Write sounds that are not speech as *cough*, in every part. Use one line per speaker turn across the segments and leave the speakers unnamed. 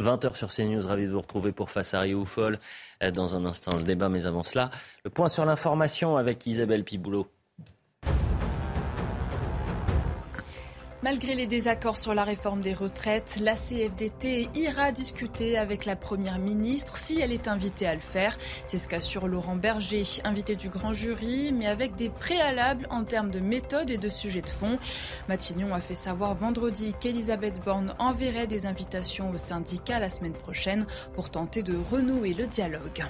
20h sur CNews, ravi de vous retrouver pour Face à Rio Folle. Euh, dans un instant, le débat, mais avant cela, le point sur l'information avec Isabelle Piboulot.
Malgré les désaccords sur la réforme des retraites, la CFDT ira discuter avec la Première ministre si elle est invitée à le faire. C'est ce qu'assure Laurent Berger, invité du grand jury, mais avec des préalables en termes de méthode et de sujet de fond. Matignon a fait savoir vendredi qu'Elisabeth Borne enverrait des invitations aux syndicats la semaine prochaine pour tenter de renouer le dialogue.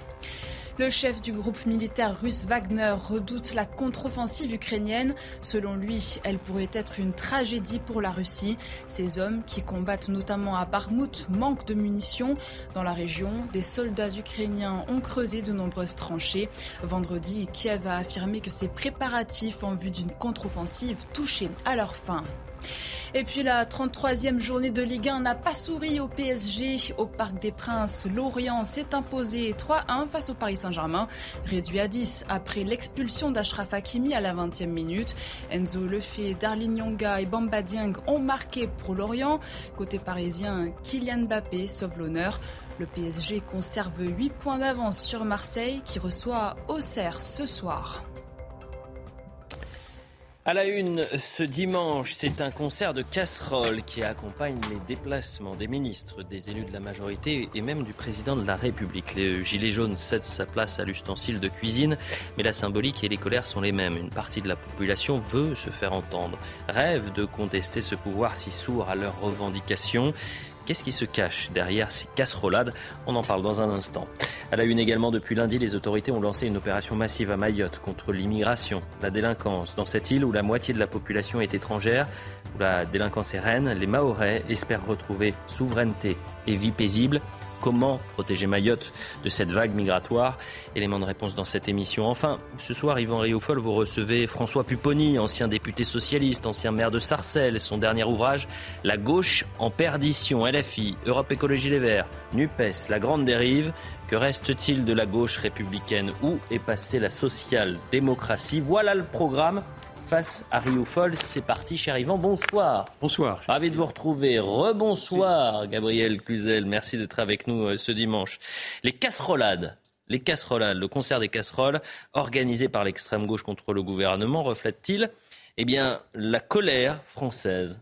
Le chef du groupe militaire russe Wagner redoute la contre-offensive ukrainienne. Selon lui, elle pourrait être une tragédie pour la Russie. Ces hommes, qui combattent notamment à Barmout, manquent de munitions. Dans la région, des soldats ukrainiens ont creusé de nombreuses tranchées. Vendredi, Kiev a affirmé que ses préparatifs en vue d'une contre-offensive touchaient à leur fin. Et puis la 33e journée de Ligue 1 n'a pas souri au PSG. Au Parc des Princes, Lorient s'est imposé 3-1 face au Paris Saint-Germain, réduit à 10 après l'expulsion d'Ashraf Hakimi à la 20e minute. Enzo Lefebvre, Darlin Nyonga et Bamba Dieng ont marqué pour Lorient. Côté parisien, Kylian Mbappé sauve l'honneur. Le PSG conserve 8 points d'avance sur Marseille qui reçoit Auxerre ce soir.
À la une, ce dimanche, c'est un concert de casseroles qui accompagne les déplacements des ministres, des élus de la majorité et même du président de la République. Les gilets jaunes cèdent sa place à l'ustensile de cuisine, mais la symbolique et les colères sont les mêmes. Une partie de la population veut se faire entendre, rêve de contester ce pouvoir si sourd à leurs revendications. Qu'est-ce qui se cache derrière ces casserolades? On en parle dans un instant. À la une également, depuis lundi, les autorités ont lancé une opération massive à Mayotte contre l'immigration, la délinquance. Dans cette île où la moitié de la population est étrangère, où la délinquance est reine, les Mahorais espèrent retrouver souveraineté et vie paisible. Comment protéger Mayotte de cette vague migratoire Élément de réponse dans cette émission. Enfin, ce soir, Yvan Rioufol, vous recevez François Pupponi, ancien député socialiste, ancien maire de Sarcelles. Son dernier ouvrage, La gauche en perdition, LFI, Europe Écologie Les Verts, NUPES, La Grande Dérive. Que reste-t-il de la gauche républicaine? Où est passée la social-démocratie? Voilà le programme face à Rio Foll. C'est parti, cher Yvan. Bonsoir.
Bonsoir.
Ravi de vous retrouver. Rebonsoir, Gabriel Cluzel. Merci d'être avec nous euh, ce dimanche. Les casserolades. Les casserolades, le concert des casseroles organisé par l'extrême gauche contre le gouvernement reflète-t-il eh bien, la colère française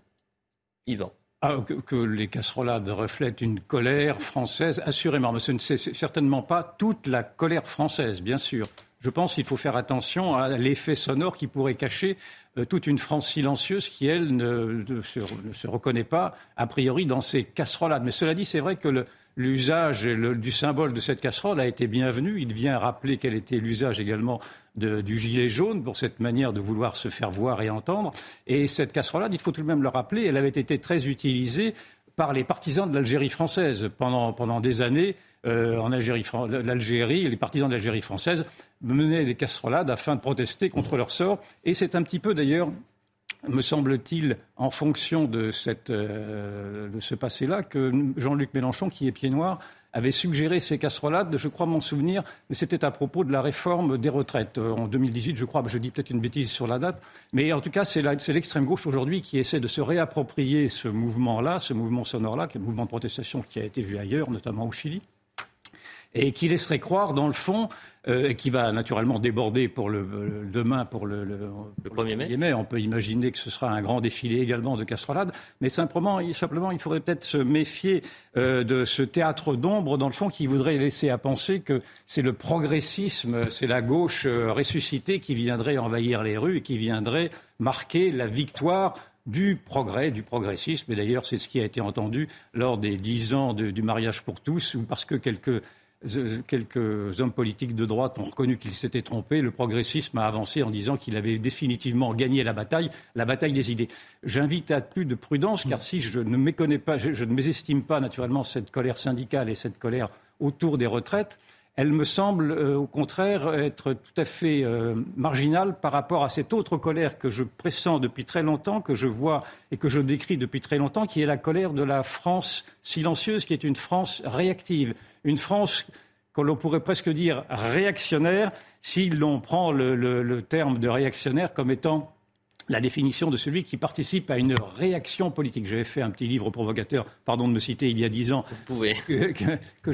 Yvan.
Ah, que, les casserolades reflètent une colère française, assurément. Mais ce n'est certainement pas toute la colère française, bien sûr je pense qu'il faut faire attention à l'effet sonore qui pourrait cacher euh, toute une France silencieuse qui, elle, ne, se, reconnaît pas, a priori, dans ces casserolades. Mais cela dit, c'est vrai que l'usage du symbole de cette casserole a été bienvenu. Il vient rappeler quel était l'usage également du gilet jaune pour cette manière de vouloir se faire voir et entendre. Et cette casserolade, il faut tout de même le rappeler, elle avait été très utilisée par les partisans de l'Algérie française pendant des années. Euh, en Algérie, l'Algérie, les partisans de l'Algérie française menaient des casserolades afin de protester contre leur sort. Et c'est un petit peu d'ailleurs me semble-t-il, en fonction de, euh, ce passé-là, que Jean-Luc Mélenchon, qui est pied noir, avait suggéré ces casserolades, je crois m'en souvenir, mais c'était à propos de la réforme des retraites euh, en 2018, je crois, je dis peut-être une bêtise sur la date, mais en tout cas, c'est l'extrême gauche aujourd'hui qui essaie de se réapproprier ce mouvement-là, ce mouvement sonore-là, qui est un mouvement de protestation qui a été vu ailleurs, notamment au Chili et qui laisserait croire, dans le fond, euh, et qui va naturellement déborder pour le, demain, pour le, le,
1er mai.
On peut imaginer que ce sera un grand défilé également de casserolades, mais simplement, simplement il faudrait peut-être se méfier euh, de ce théâtre d'ombre, dans le fond, qui voudrait laisser à penser que c'est le progressisme, c'est la gauche euh, ressuscitée qui viendrait envahir les rues et qui viendrait marquer la victoire du progrès, du progressisme. Et d'ailleurs, c'est ce qui a été entendu lors des dix ans du mariage pour tous, ou parce que quelques quelques hommes politiques de droite ont reconnu qu'ils s'étaient trompés. Le progressisme a avancé en disant qu'il avait définitivement gagné la bataille, la bataille des idées. J'invite à plus de prudence, car si je ne méconnais pas, je, ne mésestime pas naturellement cette colère syndicale et cette colère autour des retraites, elle me semble euh, au contraire être tout à fait euh, marginale par rapport à cette autre colère que je pressens depuis très longtemps, que je vois et que je décris depuis très longtemps, qui est la colère de la France silencieuse, qui est une France réactive, une France que l'on pourrait presque dire réactionnaire, si l'on prend le, terme de réactionnaire comme étant la définition de celui qui participe à une réaction politique. J'avais fait un petit livre provocateur, pardon de me citer, il y a dix ans, *laughs* que, que, que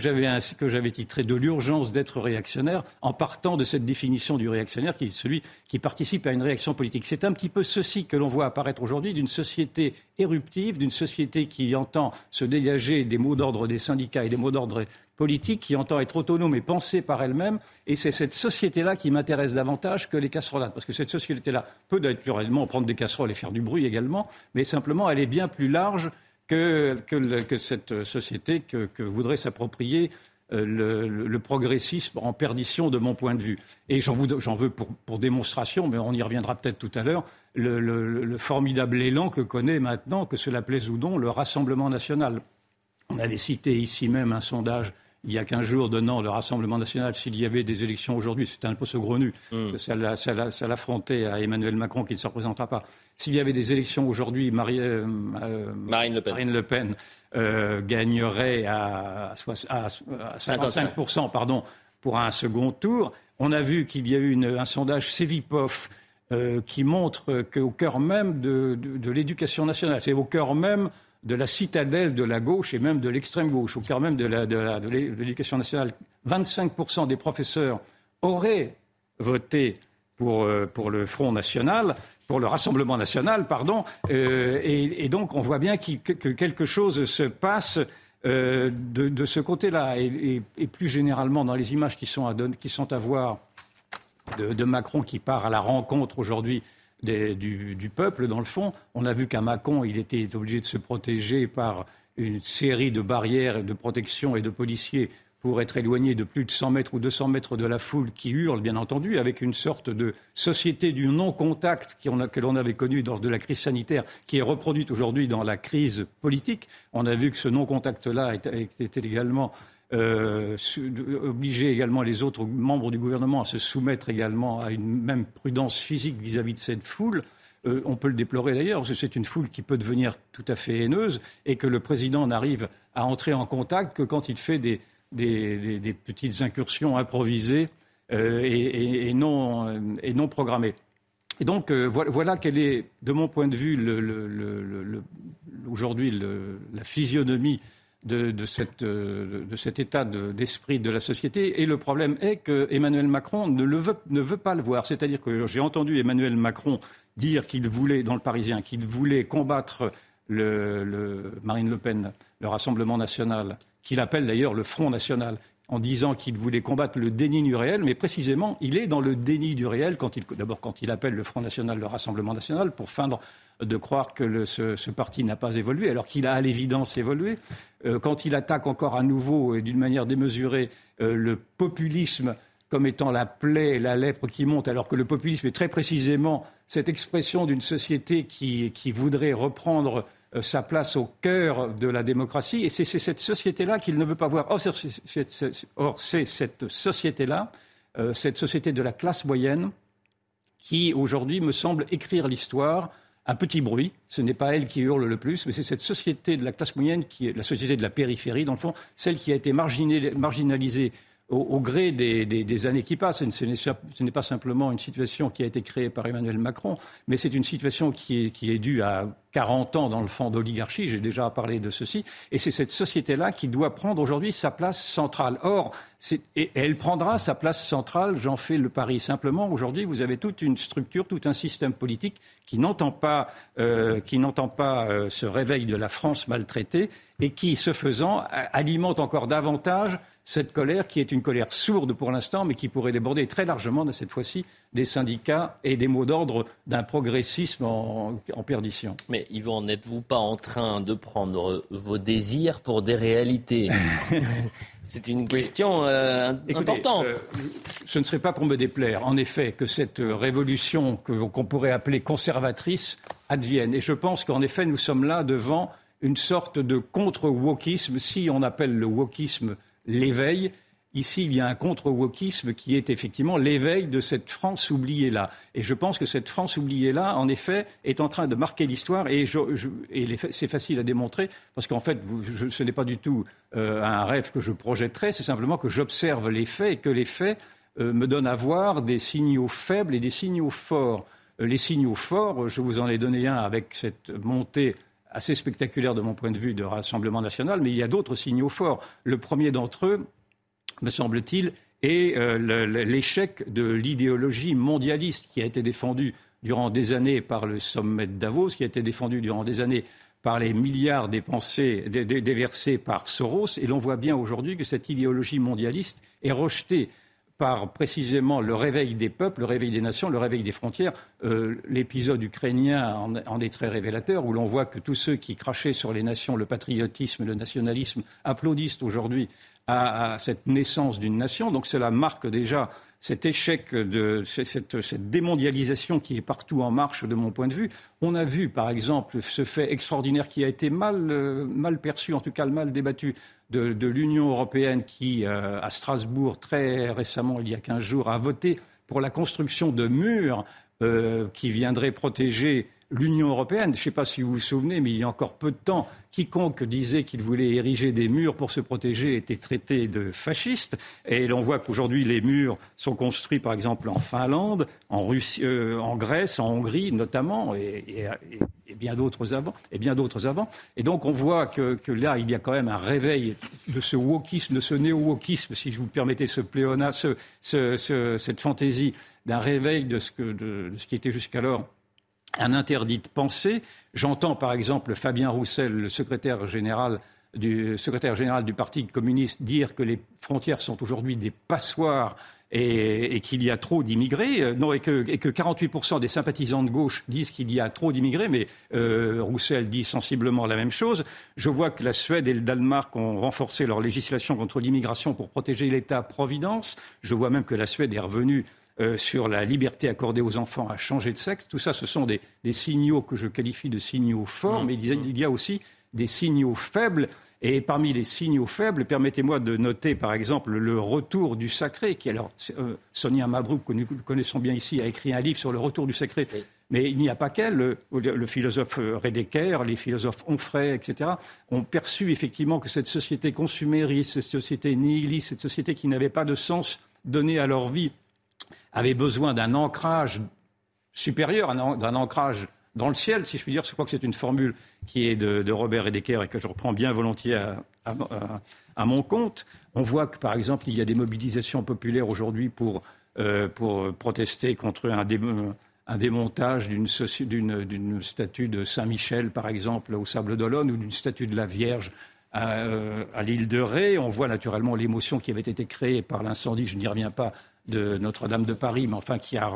j'avais titré De l'urgence d'être réactionnaire, en partant de cette définition du réactionnaire qui est celui qui participe à une réaction politique. C'est un petit peu ceci que l'on voit apparaître aujourd'hui d'une société éruptive, d'une société qui entend se dégager des mots d'ordre des syndicats et des mots d'ordre politique qui entend être autonome et pensée par elle-même. Et c'est cette société-là qui m'intéresse davantage que les casserolades. Parce que cette société-là peut naturellement prendre des casseroles et faire du bruit également, mais simplement elle est bien plus large que, que, cette société que, voudrait s'approprier euh, le, progressisme en perdition de mon point de vue. Et j'en veux pour, pour, démonstration, mais on y reviendra peut-être tout à l'heure, le, le, formidable élan que connaît maintenant, que cela plaise ou non, le Rassemblement national. On avait cité ici même un sondage il y a 15 jours donnant le Rassemblement national, s'il y avait des élections aujourd'hui, c'était un peu saugrenu, mm. ça l'affrontait à Emmanuel Macron qui ne se représentera pas. S'il y avait des élections aujourd'hui, euh,
euh, Marine Le Pen,
Marine le Pen euh, gagnerait à, à, 55%, pardon, pour un second tour. On a vu qu'il y a eu une, un sondage Cevipof qui montre qu'au cœur même de, de, de l'éducation nationale, c'est au cœur même de la citadelle de la gauche et même de l'extrême gauche, au cœur même de l'éducation nationale, 25% des professeurs auraient voté pour, euh, pour, le Front National, pour le Rassemblement National, pardon, euh, et, donc on voit bien que quelque chose se passe euh, de, ce côté-là, et, plus généralement dans les images qui sont à, qui sont à voir de Macron qui part à la rencontre aujourd'hui du, peuple, dans le fond. On a vu qu'à Mâcon, il était obligé de se protéger par une série de barrières de protection et de policiers pour être éloigné de plus de 100 mètres ou 200 mètres de la foule qui hurle, bien entendu, avec une sorte de société du non-contact que l'on avait connue lors de la crise sanitaire, qui est reproduite aujourd'hui dans la crise politique. On a vu que ce non-contact-là était également euh, obliger également les autres membres du gouvernement à se soumettre également à une même prudence physique vis-à-vis de cette foule. Euh, on peut le déplorer d'ailleurs, parce que c'est une foule qui peut devenir tout à fait haineuse et que le président n'arrive à entrer en contact que quand il fait des, petites incursions improvisées euh, et, non, et, non, programmées. Et donc voilà, quelle est, de mon point de vue, aujourd'hui la physionomie de, cette, euh, cet état d'esprit de, la société. Et le problème est que Emmanuel Macron ne, le veut, ne veut pas le voir. C'est-à-dire que j'ai entendu Emmanuel Macron dire qu'il voulait, dans le Parisien, qu'il voulait combattre le, le, Marine Le Pen, le Rassemblement national, qu'il appelle d'ailleurs le Front national, en disant qu'il voulait combattre le déni du réel, mais précisément, il est dans le déni du réel, quand il, d'abord quand il appelle le Front national le Rassemblement national, pour feindre de croire que ce, parti n'a pas évolué, alors qu'il a à l'évidence évolué. Euh, quand il attaque encore à nouveau et d'une manière démesurée euh, le populisme comme étant la plaie, la lèpre qui monte, alors que le populisme est très précisément cette expression d'une société qui, voudrait reprendre euh, sa place au cœur de la démocratie. Et c'est cette société-là qu'il ne veut pas voir. Or, c'est cette société-là, cette société de la classe moyenne, qui aujourd'hui me semble écrire l'histoire un petit bruit. Ce n'est pas elle qui hurle le plus, mais c'est cette société de la classe moyenne, qui est la société de la périphérie, dans le fond, celle qui a été marginalisée au, gré des, années qui passent. Ce n'est pas simplement une situation qui a été créée par Emmanuel Macron, mais c'est une situation qui est, due à 40 ans dans le fond d'oligarchie. J'ai déjà parlé de ceci. Et c'est cette société-là qui doit prendre aujourd'hui sa place centrale. Or, elle prendra sa place centrale, j'en fais le pari. Simplement, aujourd'hui, vous avez toute une structure, tout un système politique qui n'entend pas, euh, qui n'entend pas euh, ce réveil de la France maltraitée et qui, ce faisant, alimente encore davantage cette colère qui est une colère sourde pour l'instant, mais qui pourrait déborder très largement, cette fois-ci, des syndicats et des mots d'ordre d'un progressisme en, perdition.
Mais Yvan, n'êtes-vous pas en train de prendre vos désirs pour des réalités *laughs* C'est une question euh, importante. Euh,
ce ne serait pas pour me déplaire, en effet, que cette révolution qu'on pourrait appeler conservatrice advienne. Et je pense qu'en effet, nous sommes là devant une sorte de contre-wokisme, si on appelle le wokisme l'éveil. Ici, il y a un contre-wokisme qui est effectivement l'éveil de cette France oubliée-là. Et je pense que cette France oubliée-là, en effet, est en train de marquer l'histoire. Et, c'est facile à démontrer, parce qu'en fait, ce n'est pas du tout euh, un rêve que je projetterais, c'est simplement que j'observe les faits et que les faits euh, me donnent à voir des signaux faibles et des signaux forts. les signaux forts, je vous en ai donné un avec cette montée assez spectaculaire de mon point de vue de Rassemblement national, mais il y a d'autres signaux forts. Le premier d'entre eux, me semble-t-il, est l'échec de l'idéologie mondialiste qui a été défendue durant des années par le sommet de Davos, qui a été défendu durant des années par les milliards dépensés, déversés par Soros. Et l'on voit bien aujourd'hui que cette idéologie mondialiste est rejetée par précisément le réveil des peuples, le réveil des nations, le réveil des frontières. Euh, l'épisode ukrainien en, est très révélateur, où l'on voit que tous ceux qui crachaient sur les nations, le patriotisme, le nationalisme, applaudissent aujourd'hui à, cette naissance d'une nation. Donc cela marque déjà cet échec de cette, démondialisation qui est partout en marche de mon point de vue. On a vu, par exemple, ce fait extraordinaire qui a été mal, euh, mal perçu, en tout cas mal débattu, de, l'Union européenne qui, euh, à Strasbourg, très récemment, il y a 15 jours, a voté pour la construction de murs euh, qui viendraient protéger l'Union européenne, je ne sais pas si vous vous souvenez, mais il y a encore peu de temps, quiconque disait qu'il voulait ériger des murs pour se protéger était traité de fasciste. Et l'on voit qu'aujourd'hui, les murs sont construits, par exemple, en Finlande, en, Russie, euh, en Grèce, en Hongrie notamment, et, bien d'autres avant. Et bien d'autres avant. Et donc, on voit que, là, il y a quand même un réveil de ce wokisme, de ce néo-wokisme, si je vous permettez ce pléonat, cette fantaisie d'un réveil de ce, de ce qui était jusqu'alors un interdit de pensée. J'entends par exemple Fabien Roussel, le secrétaire général du, secrétaire général du Parti communiste, dire que les frontières sont aujourd'hui des passoires et, qu'il y a trop d'immigrés. Euh, non, et que, et que 48% des sympathisants de gauche disent qu'il y a trop d'immigrés, mais euh, Roussel dit sensiblement la même chose. Je vois que la Suède et le Danemark ont renforcé leur législation contre l'immigration pour protéger l'État-providence. Je vois même que la Suède est revenue euh, sur la liberté accordée aux enfants à changer de sexe. Tout ça, ce sont des, signaux que je qualifie de signaux forts, mmh. mais il y a aussi des signaux faibles. Et parmi les signaux faibles, permettez-moi de noter par exemple le retour du sacré, qui alors euh, Sonia Mabrouk, que nous connaissons bien ici, a écrit un livre sur le retour du sacré. Mais il n'y a pas qu'elle, le, philosophe Redeker, les philosophes Onfray, etc., ont perçu effectivement que cette société consumériste, cette société nihiliste, cette société qui n'avait pas de sens donné à leur vie avait besoin d'un ancrage supérieur, d'un ancrage dans le ciel, si je puis dire. Je crois que c'est une formule qui est de, Robert Edeker et que je reprends bien volontiers à, mon compte. On voit que, par exemple, il y a des mobilisations populaires aujourd'hui pour, euh, protester contre un, démontage d'une statue de Saint-Michel, par exemple, au Sable d'Olonne, ou d'une statue de la Vierge euh, à l'île de Ré. On voit naturellement l'émotion qui avait été créée par l'incendie, je n'y reviens pas, de Notre-Dame de Paris, mais enfin qui a,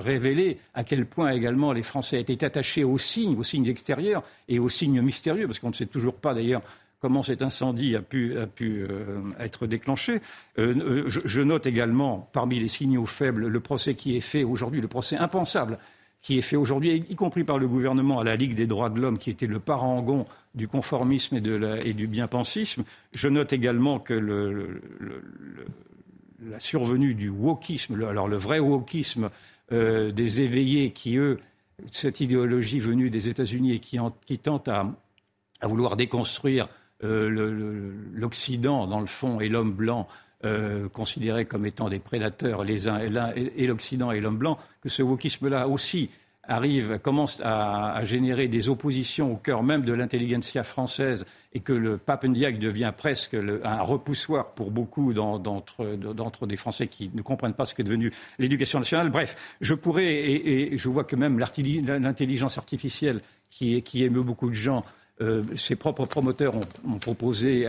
révélé à quel point également les Français étaient attachés aux signes, aux signes extérieurs et aux signes mystérieux, parce qu'on ne sait toujours pas d'ailleurs comment cet incendie a pu, euh, être déclenché. Euh, euh, je, note également, parmi les signaux faibles, le procès qui est fait aujourd'hui, le procès impensable qui est fait aujourd'hui, y compris par le gouvernement à la Ligue des droits de l'homme, qui était le parangon du conformisme et, du bien-pensisme. Je note également que le la survenue du wokisme, alors le vrai wokisme euh, des éveillés qui, eux, cette idéologie venue des États-Unis et qui, tente à, vouloir déconstruire euh, l'Occident, dans le fond, et l'homme blanc, euh, considérés comme étant des prédateurs, les uns et l'Occident et l'homme blanc, que ce wokisme-là aussi arrive, commence à, générer des oppositions au cœur même de l'intelligentsia française et que le Pape Ndiaye devient presque un repoussoir pour beaucoup d'entre des Français qui ne comprennent pas ce qu'est devenu l'éducation nationale. Bref, je pourrais, et, je vois que même l'intelligence artificielle qui, émeut beaucoup de gens, euh, ses propres promoteurs ont, proposé,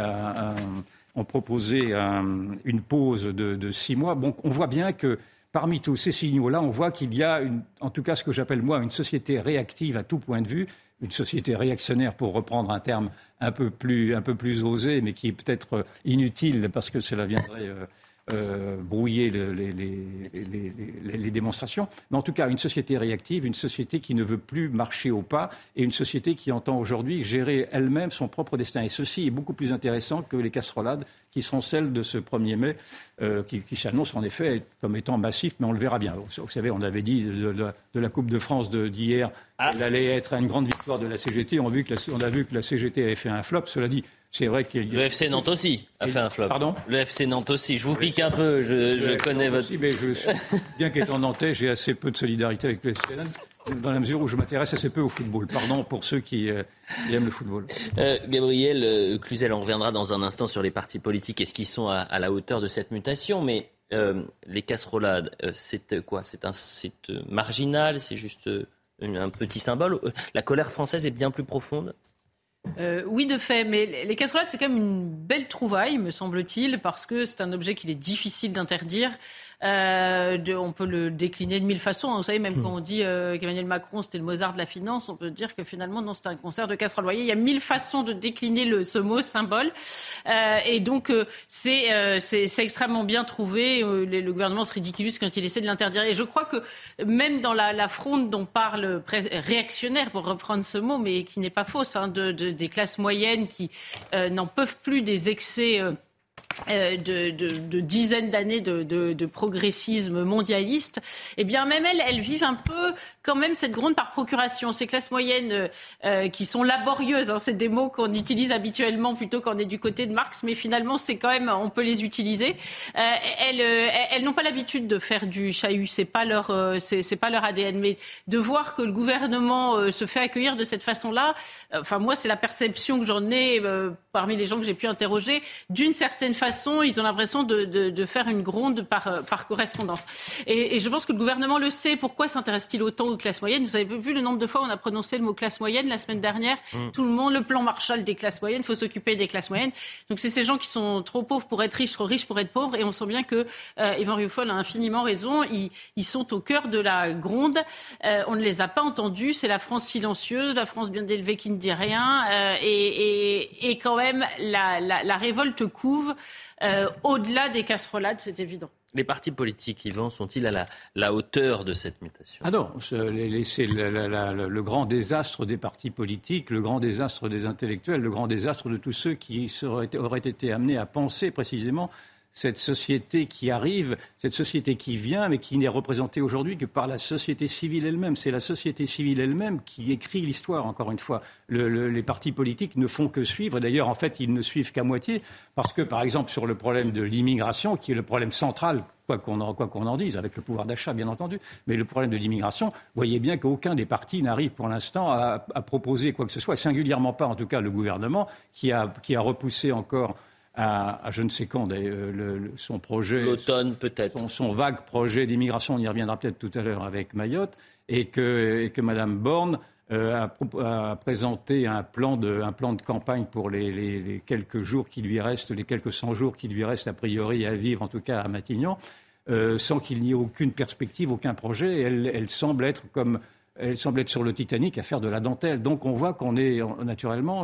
ont proposé une pause de, de, six mois. Bon, on voit bien que parmi tous ces signaux-là, on voit qu'il y a, en tout cas ce que j'appelle moi, une société réactive à tout point de vue, une société réactionnaire pour reprendre un terme un peu plus, un peu plus osé, mais qui est peut-être inutile parce que cela viendrait euh, euh, brouiller les, démonstrations. Mais en tout cas, une société réactive, une société qui ne veut plus marcher au pas et une société qui entend aujourd'hui gérer elle-même son propre destin. Et ceci est beaucoup plus intéressant que les casserolades qui seront celles de ce 1er mai, euh, qui, s'annoncent en effet comme étant massif, mais on le verra bien. Vous savez, on avait dit de, la Coupe de France d'hier, ah. qu'elle allait être une grande victoire de la CGT. On a, vu que la, on a vu que la CGT avait fait un flop. Cela dit,
C'est vrai qu'il Le FC Nantes aussi a fait un flop.
Pardon
Le FC Nantes aussi. Je vous pique un peu, je, connais votre...
mais je, bien qu'étant nantais, j'ai assez peu de solidarité avec le FC dans la mesure où je m'intéresse assez peu au football. Pardon pour ceux qui, euh, aiment le football.
Euh, Gabriel euh, Cluzel, on reviendra dans un instant sur les partis politiques et ce qu'ils sont à, la hauteur de cette mutation, mais les casserolades, c'est quoi? C'est marginal? C'est juste un petit symbole? La colère française est bien plus profonde?
Euh, oui, de fait, mais les casserolades, c'est quand même une belle trouvaille, me semble-t-il, parce que c'est un objet qu'il est difficile d'interdire. Euh, on peut le décliner de mille façons. Vous savez, même hmm. quand on dit euh, qu'Emmanuel Macron, c'était le Mozart de la finance, on peut dire que finalement, non, c'était un concert de casseroles. Vous voyez, il y a mille façons de décliner le, ce mot symbole. Euh, et donc, euh, c'est, c'est, extrêmement bien trouvé. Le, gouvernement se ridiculise quand il essaie de l'interdire. Et je crois que même dans la, la fronde dont parle réactionnaire, pour reprendre ce mot, mais qui n'est pas fausse, hein, de, de, des classes moyennes qui n'en peuvent plus des excès euh, de, dizaines d'années de, progressisme mondialiste, eh bien même elles, vivent un peu quand même cette gronde par procuration. Ces classes moyennes euh, euh, qui sont laborieuses, hein, c'est des mots qu'on utilise habituellement plutôt quand on est du côté de Marx, mais finalement c'est quand même, on peut les utiliser. elles, n'ont pas l'habitude de faire du chahut, c'est pas leur, c'est pas leur ADN, mais de voir que le gouvernement se fait accueillir de cette façon-là, enfin moi c'est la perception que j'en ai parmi les gens que j'ai pu interroger, d'une certaine ils ont l'impression de, de, de, faire une gronde par, euh, par correspondance. Et, et, je pense que le gouvernement le sait. Pourquoi s'intéresse-t-il autant aux classes moyennes? Vous avez vu le nombre de fois où on a prononcé le mot classe moyenne la semaine dernière mm. Tout le monde, le plan Marshall des classes moyennes, il faut s'occuper des classes moyennes. Donc c'est ces gens qui sont trop pauvres pour être riches, trop riches pour être pauvres. Et on sent bien que euh, Yvan Rioufol a infiniment raison. Ils, ils, sont au cœur de la gronde. Euh, on ne les a pas entendus. C'est la France silencieuse, la France bien élevée qui ne dit rien. Euh, et, et, et quand même la, révolte couve euh, au-delà des casserolades, c'est évident.
Les partis politiques, Yvan, sont-ils à la, hauteur de cette mutation?
Ah non, c'est le, grand désastre des partis politiques, le grand désastre des intellectuels, le grand désastre de tous ceux qui auraient été amenés à penser précisément cette société qui arrive, cette société qui vient, mais qui n'est représentée aujourd'hui que par la société civile elle-même. C'est la société civile elle-même qui écrit l'histoire, encore une fois. les partis politiques ne font que suivre. D'ailleurs, en fait, ils ne suivent qu'à moitié, parce que, par exemple, sur le problème de l'immigration, qui est le problème central, quoi qu'on en, dise, avec le pouvoir d'achat, bien entendu, mais le problème de l'immigration, voyez bien qu'aucun des partis n'arrive pour l'instant à, proposer quoi que ce soit, singulièrement pas, en tout cas, le gouvernement, qui a repoussé encore à, je ne sais quand, le, son projet.
L'automne peut-être.
Son, vague projet d'immigration, on y reviendra peut-être tout à l'heure avec Mayotte, et que, et que Mme Borne euh, a, présenté un plan, de, un plan de campagne pour les, les, quelques jours qui lui restent, les quelques 100 jours qui lui restent a priori à vivre, en tout cas à Matignon, euh, sans qu'il n'y ait aucune perspective, aucun projet. Elle, elle semble être comme elle semble être sur le Titanic à faire de la dentelle. Donc on voit qu'on est naturellement,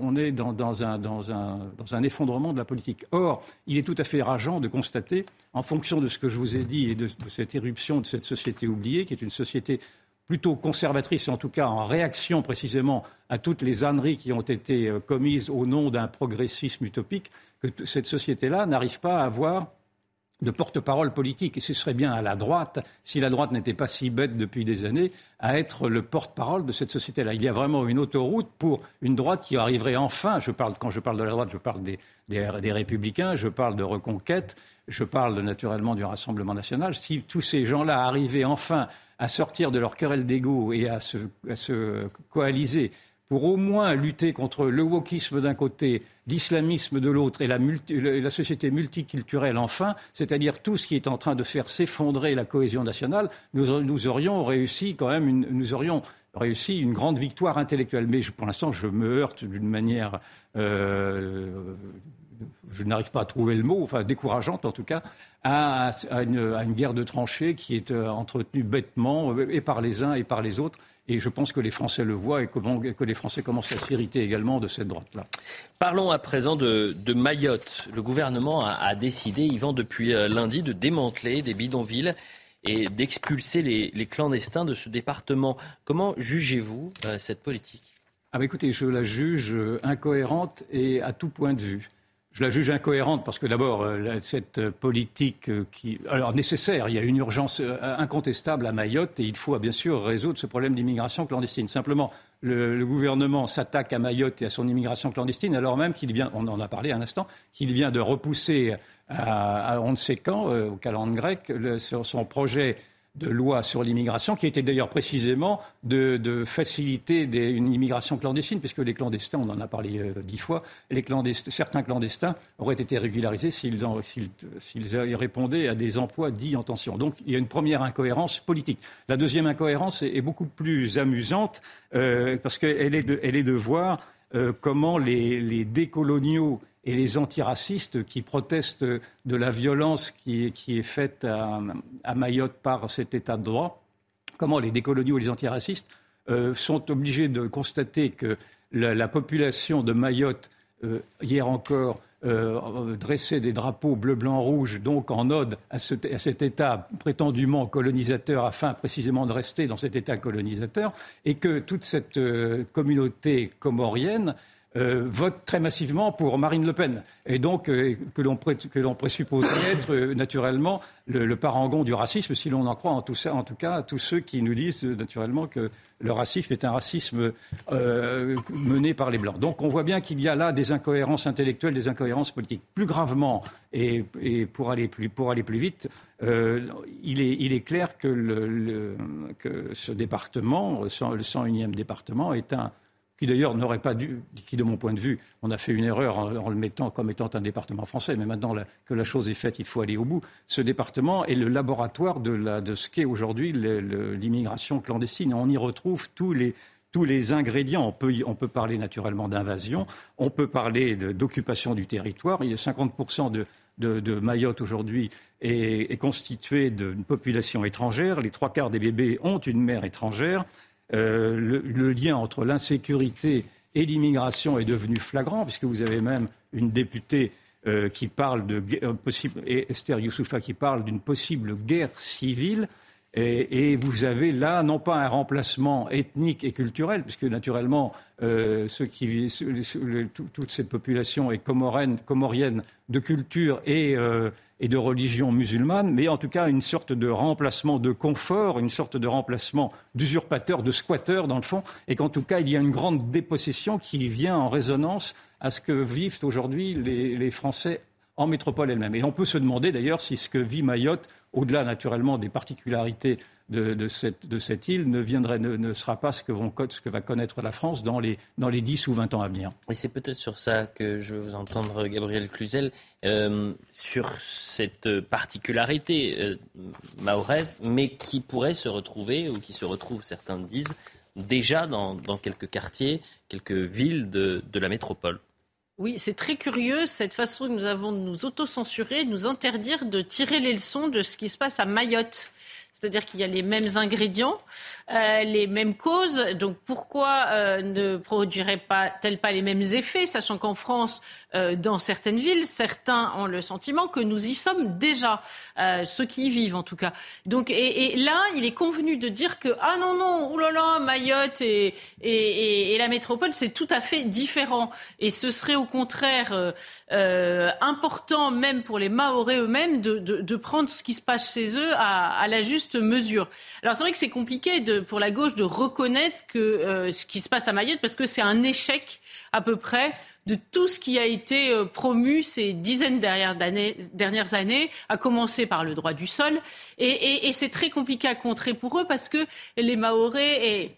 on est dans, un, effondrement de la politique. Or, il est tout à fait rageant de constater, en fonction de ce que je vous ai dit et de, cette éruption de cette société oubliée, qui est une société plutôt conservatrice, en tout cas en réaction précisément à toutes les âneries qui ont été euh, commises au nom d'un progressisme utopique, que cette société-là n'arrive pas à avoir de porte-parole politique. Et ce serait bien à la droite, si la droite n'était pas si bête depuis des années, à être le porte-parole de cette société-là. Il y a vraiment une autoroute pour une droite qui arriverait enfin, je parle, quand je parle de la droite, je parle des, des, républicains, je parle de reconquête, je parle naturellement du Rassemblement national. Si tous ces gens-là arrivaient enfin à sortir de leur querelle d'ego et à se, à se coaliser pour au moins lutter contre le wokisme d'un côté, l'islamisme de l'autre et la, société multiculturelle enfin, c'est-à-dire tout ce qui est en train de faire s'effondrer la cohésion nationale, nous, aurions réussi quand même, une, grande victoire intellectuelle. Mais pour l'instant, je me heurte d'une manière, euh, je n'arrive pas à trouver le mot, enfin décourageante en tout cas, à, une, à une, guerre de tranchées qui est euh, entretenue bêtement euh, et par les uns et par les autres et je pense que les Français le voient et que, les Français commencent à s'irriter également de cette droite-là.
Parlons à présent de, Mayotte. Le gouvernement a, décidé, Yvan, depuis euh, lundi, de démanteler des bidonvilles et d'expulser les, clandestins de ce département. Comment jugez-vous euh, cette politique?
Ah bah écoutez, je la juge euh, incohérente et à tout point de vue. Je la juge incohérente parce que d'abord, euh, cette politique euh, qui. Alors nécessaire, il y a une urgence euh, incontestable à Mayotte et il faut bien sûr résoudre ce problème d'immigration clandestine. Simplement, le, gouvernement s'attaque à Mayotte et à son immigration clandestine alors même qu'il vient, on en a parlé un instant, qu'il vient de repousser à, on ne sait quand, au calendrier grec, son projet de loi sur l'immigration, qui était d'ailleurs précisément de, faciliter une immigration clandestine, puisque les clandestins, on en a parlé euh, dix fois, les certains clandestins auraient été régularisés s'ils répondaient à des emplois dits en tension. Donc il y a une première incohérence politique. La deuxième incohérence est, beaucoup plus amusante, euh, parce qu'elle est, est, de voir euh, comment les, les décoloniaux et les antiracistes qui protestent de la violence qui est, faite à, Mayotte par cet État de droit, comment les décoloniaux et les antiracistes euh, sont obligés de constater que la, population de Mayotte, euh, hier encore, euh, dressait des drapeaux bleu, blanc, rouge, donc en ode à, à, cet État prétendument colonisateur, afin précisément de rester dans cet État colonisateur, et que toute cette communauté comorienne euh, vote très massivement pour Marine Le Pen. Et donc, euh, que l'on présuppose être euh, naturellement le, parangon du racisme, si l'on en croit en tout, en tout cas tous ceux qui nous disent naturellement que le racisme est un racisme mené par les Blancs. Donc on voit bien qu'il y a là des incohérences intellectuelles, des incohérences politiques. Plus gravement, et, pour, aller plus, pour, aller plus, vite, il, est, il, est, clair que, que ce département, le 101e département, est un qui d'ailleurs n'aurait pas dû, qui de mon point de vue, on a fait une erreur en, le mettant comme étant un département français, mais maintenant que la chose est faite, il faut aller au bout. Ce département est le laboratoire de, ce qu'est aujourd'hui l'immigration clandestine. On y retrouve tous les, ingrédients. On peut, parler naturellement d'invasion, on peut parler d'occupation du territoire. Il y a 50% de, Mayotte aujourd'hui est, est constitué d'une population étrangère. Les trois quarts des bébés ont une mère étrangère. Euh, le, lien entre l'insécurité et l'immigration est devenu flagrant, puisque vous avez même une députée euh, qui parle euh, possible, Esther Youssoufa qui parle d'une possible guerre civile. Et, vous avez là, non pas un remplacement ethnique et culturel, puisque naturellement, ceux qui, toute cette population est comorienne de culture et et de religion musulmane, mais en tout cas une sorte de remplacement de confort, une sorte de remplacement d'usurpateur, de squatteur dans le fond, et qu'en tout cas il y a une grande dépossession qui vient en résonance à ce que vivent aujourd'hui les, Français en métropole elle-même. Et on peut se demander d'ailleurs si ce que vit Mayotte, au-delà naturellement des particularités de, cette, île ne, viendrait, ne, sera pas ce que, ce que, va connaître la France dans les, dans les 10 ou 20 ans à venir.
Et c'est peut-être sur ça que je veux vous entendre, Gabriel Cluzel, euh, sur cette particularité euh, mahoraise, mais qui pourrait se retrouver, ou qui se retrouve, certains disent, déjà dans, quelques quartiers, quelques villes de, de la métropole.
Oui, c'est très curieux cette façon que nous avons de nous autocensurer, de nous interdire de tirer les leçons de ce qui se passe à Mayotte. C'est-à-dire qu'il y a les mêmes ingrédients, euh, les mêmes causes. Donc pourquoi euh, ne produirait-elle pas les mêmes effets, sachant qu'en France, euh, dans certaines villes, certains ont le sentiment que nous y sommes déjà, ceux qui y vivent en tout cas. Donc et, là, il est convenu de dire que ah non non, oulala, Mayotte et, la métropole, c'est tout à fait différent. Et ce serait au contraire important, même pour les Mahorais eux-mêmes, de, prendre ce qui se passe chez eux à, à la juste. Alors c'est vrai que c'est compliqué pour la gauche de reconnaître euh, ce qui se passe à Mayotte parce que c'est un échec à peu près de tout ce qui a été euh, promu ces dizaines dernières années, à commencer par le droit du sol. Et, c'est très compliqué à contrer pour eux parce que les Mahorais et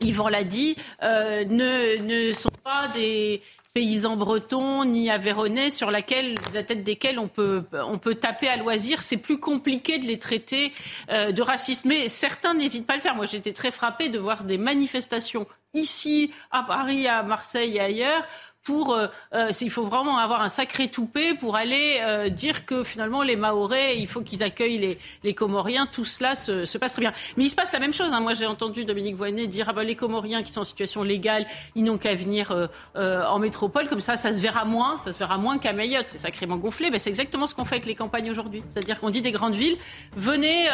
Yvan l'a dit, euh, ne, sont pas des, paysans bretons ni avéronnais sur laquelle, la tête desquels on peut, on peut taper à loisir. C'est plus compliqué de les traiter euh, de racisme. Mais certains n'hésitent pas à le faire. Moi, j'étais très frappée de voir des manifestations ici, à Paris, à Marseille et ailleurs pour, euh, euh, il faut vraiment avoir un sacré toupet pour aller euh, dire que finalement les Mahorais, il faut qu'ils accueillent les, les Comoriens. Tout cela se, se, passe très bien. Mais il se passe la même chose. Hein. Moi, j'ai entendu Dominique Voynet dire ah ben, les Comoriens qui sont en situation légale, ils n'ont qu'à venir en métropole. Comme ça, ça se verra moins. Ça se verra moins qu'à Mayotte. C'est sacrément gonflé. Ben, c'est exactement ce qu'on fait avec les campagnes aujourd'hui. C'est-à-dire qu'on dit des grandes villes, venez,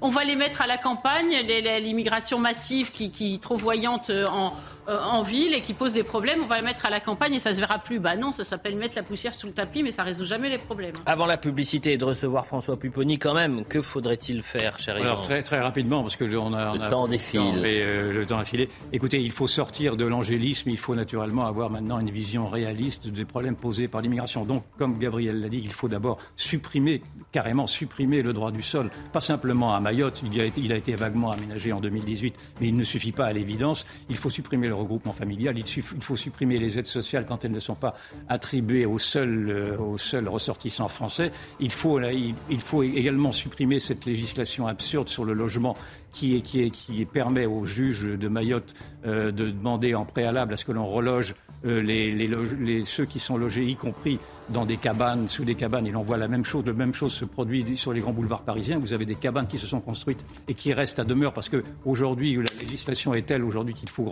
on va les mettre à la campagne. L'immigration massive qui, qui trop voyante en en, euh, en ville et qui posent des problèmes, on va les mettre à la campagne et ça se verra plus. Bah non, ça s'appelle mettre la poussière sous le tapis, mais ça résout jamais les problèmes.
Avant la publicité et de recevoir François Pupponi, quand même, que faudrait-il faire, cher
Alors très très rapidement, parce que le, on a,
le temps défile.
Euh, le temps a filé. Écoutez, il faut sortir de l'angélisme. Il faut naturellement avoir maintenant une vision réaliste des problèmes posés par l'immigration. Donc, comme Gabriel l'a dit, il faut d'abord supprimer carrément supprimer le droit du sol, pas simplement à Mayotte. Il a été, il a été vaguement aménagé en 2018, mais il ne suffit pas à l'évidence. Il faut supprimer le regroupement familial. Il, faut supprimer les aides sociales quand elles ne sont pas attribuées aux seuls, euh, aux seuls ressortissants français. Il faut, il, faut également supprimer cette législation absurde sur le logement qui, qui, qui permet aux juges de Mayotte euh, de demander en préalable à ce que l'on reloge euh, les, les, ceux qui sont logés, y compris dans des cabanes, sous des cabanes, et l'on voit la même chose, la même chose se produit sur les grands boulevards parisiens. Vous avez des cabanes qui se sont construites et qui restent à demeure parce que aujourd'hui la législation est telle aujourd'hui qu'il faut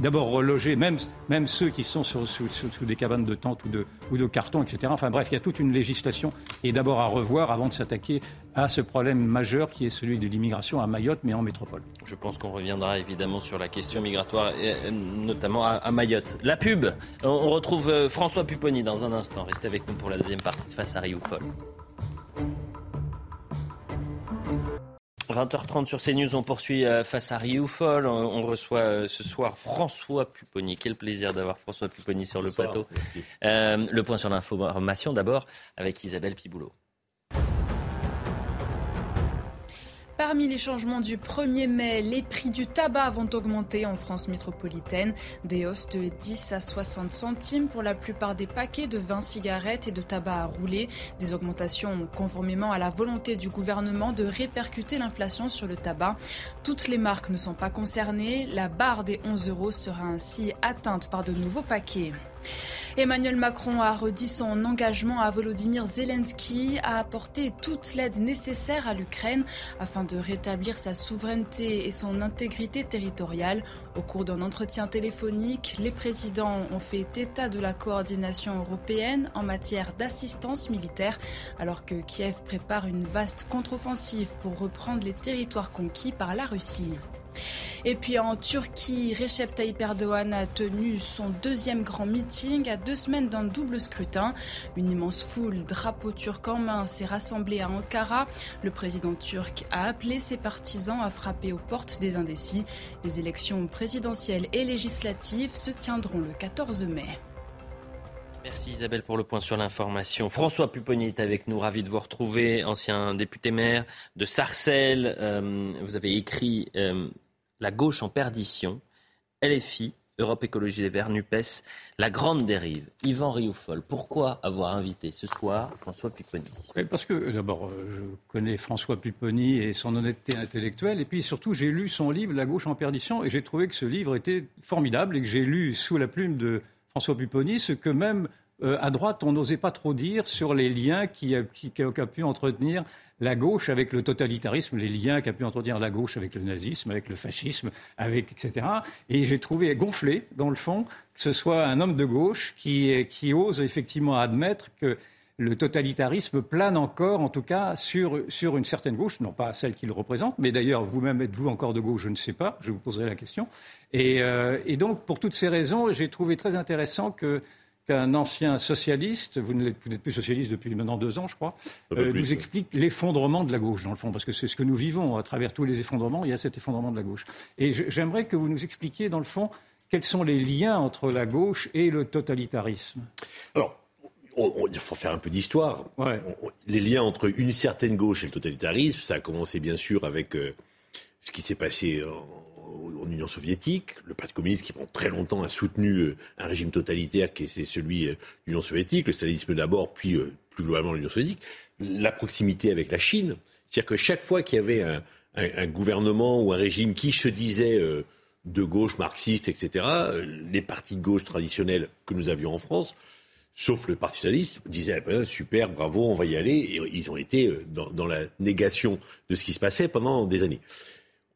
d'abord reloger même, même ceux qui sont sous, des cabanes de tente ou de, ou de carton, etc. Enfin bref, il y a toute une législation qui est d'abord à revoir avant de s'attaquer à ce problème majeur qui est celui de l'immigration à Mayotte, mais en métropole.
Je pense qu'on reviendra évidemment sur la question migratoire, notamment à, Mayotte. La pub, on retrouve euh, François Pupponi dans un instant. Restez avec nous pour la deuxième partie de Face à Rioufol. 20h30 sur CNews, on poursuit euh, face à Rioufol. On, reçoit euh, ce soir François Pupponi. Quel plaisir d'avoir François Pupponi sur le plateau. le point sur l'information d'abord avec Isabelle Piboulot.
Parmi les changements du 1er mai, les prix du tabac vont augmenter en France métropolitaine. Des hausses de 10 à 60 centimes pour la plupart des paquets de 20 cigarettes et de tabac à rouler. Des augmentations conformément à la volonté du gouvernement de répercuter l'inflation sur le tabac. Toutes les marques ne sont pas concernées. La barre des 11 euros sera ainsi atteinte par de nouveaux paquets. Emmanuel Macron a redit son engagement à Volodymyr Zelensky à apporter toute l'aide nécessaire à l'Ukraine afin de rétablir sa souveraineté et son intégrité territoriale. Au cours d'un entretien téléphonique, les présidents ont fait état de la coordination européenne en matière d'assistance militaire alors que Kiev prépare une vaste contre-offensive pour reprendre les territoires conquis par la Russie. Et puis en Turquie, Recep Tayyip Erdogan a tenu son deuxième grand meeting à deux semaines d'un double scrutin. Une immense foule, drapeau turc en main, s'est rassemblée à Ankara. Le président turc a appelé ses partisans à frapper aux portes des indécis. Les élections présidentielles et législatives se tiendront le 14 mai.
Merci Isabelle pour le point sur l'information. François Pupponi est avec nous, ravi de vous retrouver, ancien député maire de Sarcelles. Euh, vous avez écrit euh, la gauche en perdition, LFI, Europe Écologie Les Verts, NUPES, la grande dérive. Yvan Rioufol, pourquoi avoir invité ce soir François Pupponi?
Parce que d'abord, euh, je connais François Pupponi et son honnêteté intellectuelle, et puis surtout, j'ai lu son livre La gauche en perdition, et j'ai trouvé que ce livre était formidable, et que j'ai lu sous la plume de François Pupponi ce que même euh, à droite, on n'osait pas trop dire sur les liens qui, qui, qu'a pu entretenir la gauche avec le totalitarisme, les liens qu'a pu entretenir la gauche avec le nazisme, avec le fascisme, avec etc. Et j'ai trouvé gonflé, dans le fond, que ce soit un homme de gauche qui, qui ose effectivement admettre que le totalitarisme plane encore, en tout cas, sur, sur une certaine gauche, non pas celle qu'il représente, mais d'ailleurs, vous-même êtes-vous encore de gauche, je ne sais pas, je vous poserai la question. Et, euh, et donc, pour toutes ces raisons, j'ai trouvé très intéressant que qu'un ancien socialiste, vous n'êtes plus socialiste depuis maintenant deux ans, je crois, euh, nous explique l'effondrement de la gauche, dans le fond, parce que c'est ce que nous vivons à travers tous les effondrements, il y a cet effondrement de la gauche. Et j'aimerais que vous nous expliquiez, dans le fond, quels sont les liens entre la gauche et le totalitarisme
Alors, il faut faire un peu d'histoire. Les liens entre une certaine gauche et le totalitarisme, ça a commencé bien sûr avec euh, ce qui s'est passé en en Union soviétique. Le Parti communiste, qui pendant très longtemps a soutenu euh, un régime totalitaire qui est celui euh, de l'Union soviétique, le stalinisme d'abord, puis euh, plus globalement l'Union soviétique. La proximité avec la Chine, c'est-à-dire que chaque fois qu'il y avait un, gouvernement ou un régime qui se disait de gauche, marxiste, etc., les partis de gauche traditionnels que nous avions en France, sauf le Parti socialiste, disaient eh ben, super, bravo, on va y aller. Et ils ont été dans, la négation de ce qui se passait pendant des années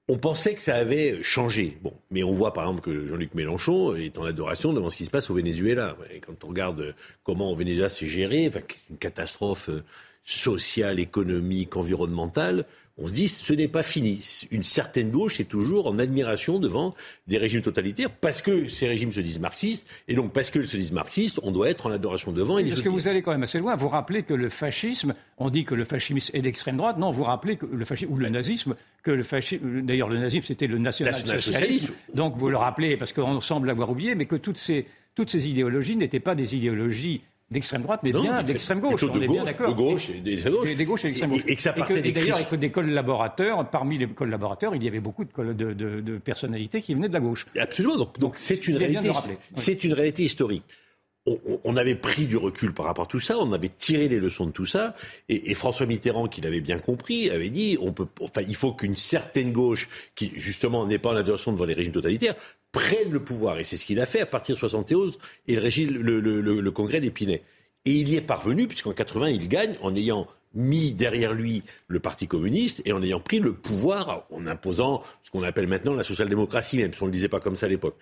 on pensait que ça avait changé. Bon, mais on voit par exemple que Jean-Luc Mélenchon est en adoration devant ce qui se passe au Venezuela. Quand on regarde comment au Venezuela s'est géré, enfin, une catastrophe euh, sociale, économique, environnementale, on se dit ce n'est pas fini. Une certaine gauche est toujours en admiration devant des régimes totalitaires parce que ces régimes se disent marxistes et donc parce qu'ils se disent marxistes, on doit être en adoration devant.
Et Parce que vous allez quand même assez loin. Vous rappelez que le fascisme, on dit que le fascisme est d'extrême droite. Non, vous rappelez que le fascisme ou le nazisme, que le fascisme, d'ailleurs le nazisme c'était le national-socialisme. Donc vous le rappelez parce qu'on semble l'avoir oublié, mais que toutes ces toutes ces idéologies n'étaient pas des idéologies d'extrême droite, mais bien d'extrême gauche.
On est bien d'accord. De gauche et d'extrême gauche.
Des, gauches et d'extrême gauche.
Et, que ça partait
et d'ailleurs, avec des collaborateurs, parmi les collaborateurs, il y avait beaucoup de, de, de, personnalités qui venaient de la gauche.
Absolument. Donc, donc c'est une réalité. C'est une réalité historique on, avait pris du recul par rapport à tout ça, on avait tiré les leçons de tout ça, et, François Mitterrand, qui l'avait bien compris, avait dit il faut qu'une certaine gauche, qui justement n'est pas en adoration devant les régimes totalitaires, prenne le pouvoir. Et c'est ce qu'il a fait à partir de 71 et le, régime, le, congrès d'Épinay. Et il y est parvenu, puisqu'en 80, il gagne en ayant mis derrière lui le Parti communiste et en ayant pris le pouvoir en imposant ce qu'on appelle maintenant la social-démocratie, même si on ne le disait pas comme ça à l'époque.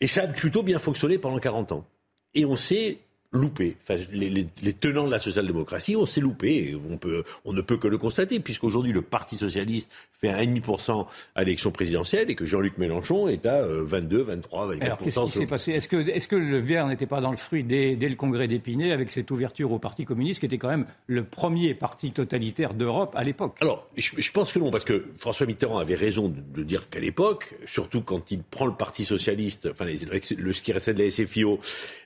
Et ça a plutôt bien fonctionné pendant 40 ans. Et on s'est loupé. Enfin, les, tenants de la social-démocratie, on s'est loupé. On, peut, on ne peut que le constater, puisqu'aujourd'hui, le Parti socialiste fait 1,5% à l'élection présidentielle et que Jean-Luc Mélenchon est à 22, 23, 24%.
Alors, qu'est-ce qui s'est passé? Est-ce que, est que, le verre n'était pas dans le fruit dès, le congrès d'Épinay, avec cette ouverture au Parti communiste, qui était quand même le premier parti totalitaire d'Europe à l'époque?
Alors, je, pense que non, parce que François Mitterrand avait raison de, dire qu'à l'époque, surtout quand il prend le Parti socialiste, enfin, le, ce qui restait de la SFIO,